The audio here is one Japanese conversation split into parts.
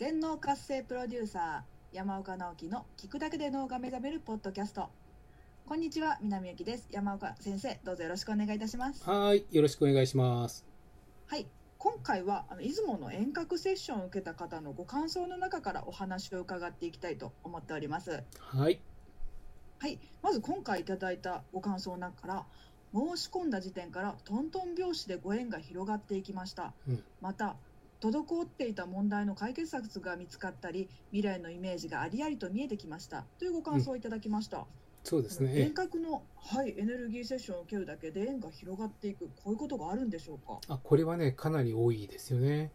全脳活性プロデューサー山岡直樹の聞くだけで脳が目覚めるポッドキャスト。こんにちは南由紀です。山岡先生どうぞよろしくお願いいたします。はい、よろしくお願いします。はい今回はあの出雲の遠隔セッションを受けた方のご感想の中からお話を伺っていきたいと思っております。はい、はいまず今回いただいたご感想の中から申し込んだ時点からトントン拍子でご縁が広がっていきました、うん。また滞っていた問題の解決策が見つかったり未来のイメージがありありと見えてきました。というご感想をいただきました、そうですね。遠隔の、はい、エネルギーセッションを受けるだけで縁が広がっていくこういうことがあるんでしょうか？あ、これはね、かなり多いですよね。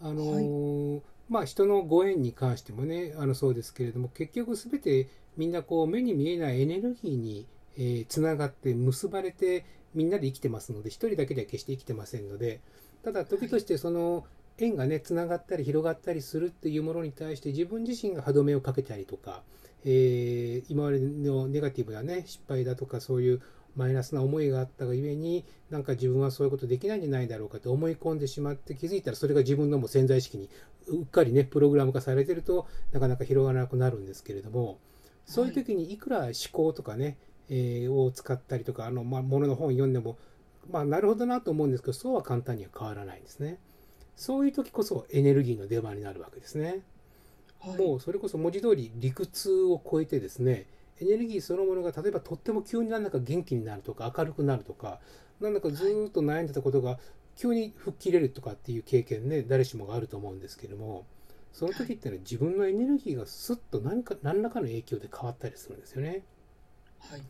あのーまあ、人のご縁に関してもね、あのそうですけれども、結局すべてみんなこう目に見えないエネルギーに、えーつながって結ばれてみんなで生きてますので、一人だけでは決して生きてませんので、ただ時としてその縁がね、つながったり広がったりするっていうものに対して自分自身が歯止めをかけたりとか、えー今までのネガティブなね、失敗だとかそういうマイナスな思いがあったがゆえに、なんか自分はそういうことできないんじゃないだろうかと思い込んでしまって気づいたらそれが自分のも潜在意識にうっかりね、プログラム化されてるとなかなか広がらなくなるんですけれども、そういう時にいくら思考とかね、えーを使ったりとか、あの、まあ、ものの本を読んでも、まあ、なるほどなと思うんですけど、そうは簡単には変わらないんですね。そういう時こそエネルギーの出番になるわけですね。はいもうそれこそ文字通り理屈を超えてですねエネルギーそのものが例えばとっても急になんだか元気になるとか明るくなるとかなんだかずーっと悩んでたことが急に吹っ切れるとかっていう経験ね誰しもがあると思うんですけどもその時ってのは自分のエネルギーがスッと何か何らかの影響で変わったりするんですよね。はい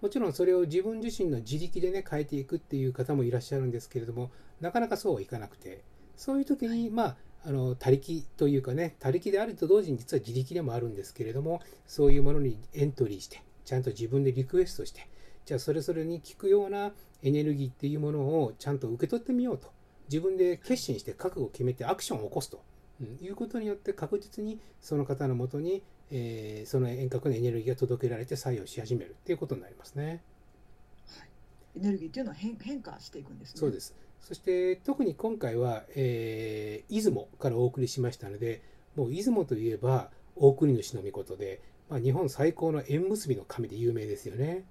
もちろんそれを自分自身の自力でね変えていくっていう方もいらっしゃるんですけれどもなかなかそうはいかなくてそういう時にまああの他力というかね他力であると同時に実は自力でもあるんですけれどもそういうものにエントリーしてちゃんと自分でリクエストしてじゃあそれぞれに効くようなエネルギーっていうものをちゃんと受け取ってみようと。自分で決心して覚悟を決めてアクションを起こすと、うんいうことによって確実にその方のもとに、えーその遠隔のエネルギーが届けられて作用し始めるっていうことになりますね。エネルギーっていうのは変変化していくんですね。そうです。そして特に今回は、えー出雲からお送りしましたので、もう出雲といえば大国主の御事で、まあ、日本最高の縁結びの神で有名ですよね。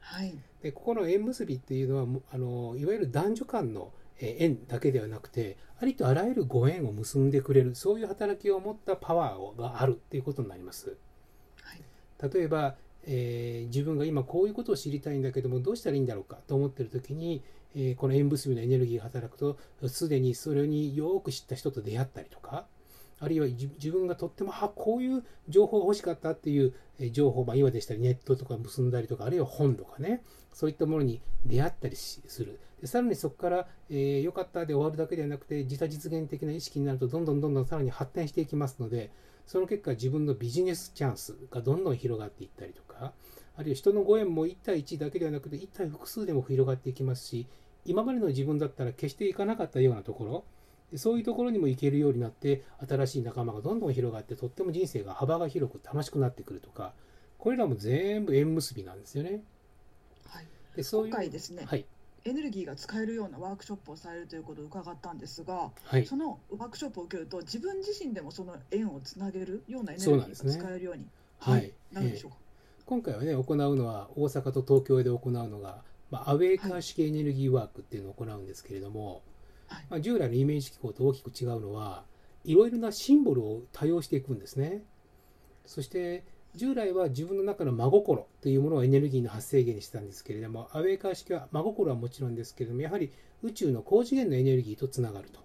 はいでここの縁結びっていうのはあのいわゆる男女間のえー縁だけではなくてありとあらゆるご縁を結んでくれるそういう働きを持ったパワーがあるっていうことになります。はい例えば、えー自分が今こういうことを知りたいんだけどもどうしたらいいんだろうかと思ってる時に、えーこの縁結びのエネルギーが働くとすでにそれによく知った人と出会ったりとかあるいは自分がとってもあこういう情報が欲しかったっていう情報、まあ、今でしたらネットとか結んだりとかあるいは本とかねそういったものに出会ったりする。でさらにそこから、えーよかったで終わるだけではなくて自他実現的な意識になるとどんどんどんどんさらに発展していきますのでその結果自分のビジネスチャンスがどんどん広がっていったりとかあるいは人のご縁も1対1だけではなくて1対複数でも広がっていきますし今までの自分だったら決していかなかったようなところでそういうところにも行けるようになって新しい仲間がどんどん広がってとっても人生が幅が広く楽しくなってくるとかこれらも全部縁結びなんですよね。はい。でそういう今回ですね。はいエネルギーが使えるようなワークショップをされるということを伺ったんですが、はい。そのワークショップを受けると自分自身でもその縁をつなげるようなエネルギーが使えるようにはい。なるんでしょうか、今回はね行うのは大阪と東京で行うのが、まあ、アウェーカー式エネルギーワークっていうのを行うんですけれども、はい。まあ、従来のイメージ機構と大きく違うのはいろいろなシンボルを多用していくんですね。そして従来は自分の中の真心というものをエネルギーの発生源にしてたんですけれどもアウェーカー式は真心はもちろんですけれどもやはり宇宙の高次元のエネルギーとつながると。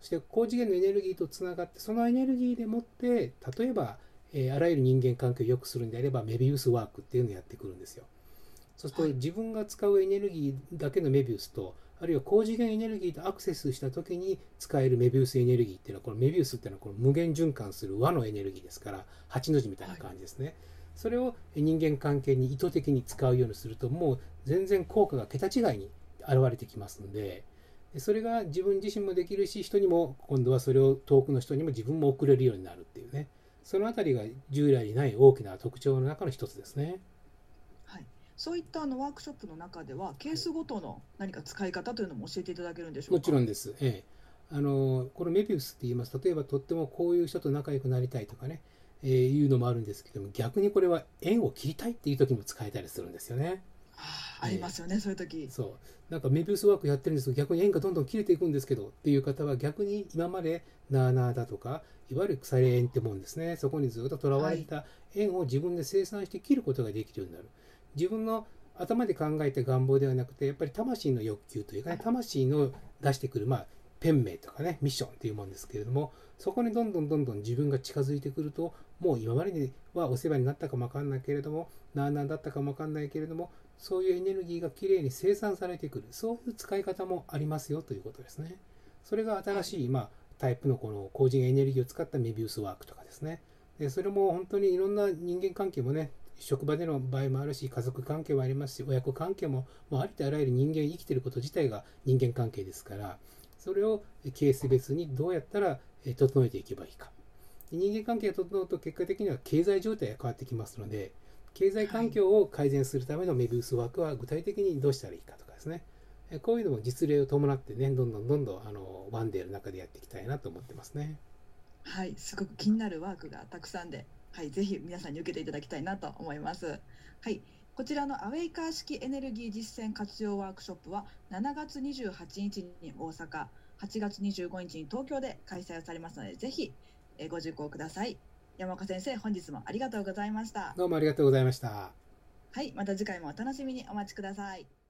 そして高次元のエネルギーとつながってそのエネルギーでもって例えば、えーあらゆる人間関係を良くするんであればメビウスワークっていうのをやってくるんですよ。そうするはい。と自分が使うエネルギーだけのメビウスとあるいは高次元エネルギーとアクセスした時に使えるメビウスエネルギーっていうのはこのメビウスっていうのはこの無限循環する輪のエネルギーですから8の字みたいな感じですね、それを人間関係に意図的に使うようにするともう全然効果が桁違いに現れてきますのでそれが自分自身もできるし人にも今度はそれを遠くの人にも自分も送れるようになるっていうねそのあたりが従来にない大きな特徴の中の一つですね。はい、そういったあのワークショップの中ではケースごとの何か使い方というのも教えていただけるんでしょうか？もちろんです。ええ。あのこのメビウスって言います。例えばとってもこういう人と仲良くなりたいとかね、えー、いうのもあるんですけども逆にこれは縁を切りたいっていう時も使えたりするんですよね。ありますよね、そういう時。そう。なんかメビウスワークやってるんですけど逆に縁がどんどん切れていくんですけどっていう方は逆に今までなあなあだとかいわゆる腐れ縁ってもんですね。そこにずっととらわれた縁を自分で生産して切ることができるようになる自分の頭で考えた願望ではなくてやっぱり魂の欲求というかね魂の出してくるまあペン名とかねミッションっていうもんですけれどもそこにどんどんどんどん自分が近づいてくるともう今までにはお世話になったかもわかんないけれどもなあなあだったかもわかんないけれどもそういうエネルギーがきれいに生産されてくるそういう使い方もありますよということですね。それが新しい、まあ、タイプのこの高次元エネルギーを使ったメビウスワークとかですね。でそれも本当にいろんな人間関係もね職場での場合もあるし家族関係もありますし親子関係ももうありとあらゆる人間生きてること自体が人間関係ですからそれをケース別にどうやったら整えていけばいいか。人間関係が整うと結果的には経済状態が変わってきますので経済環境を改善するためのメビウスワークは具体的にどうしたらいいかとかですね。こういうのも実例を伴ってねどんどんどんどんあのワンデーの中でやっていきたいなと思ってますね。はいすごく気になるワークがたくさんで。はい、ぜひ皆さんに受けていただきたいなと思います。はい、こちらのアウェイカー式エネルギー実践活用ワークショップは7月28日に大阪、8月25日に東京で開催をされますので、ぜひご受講ください。山岡先生、本日もありがとうございました。どうもありがとうございました。はい、また次回もお楽しみにお待ちください。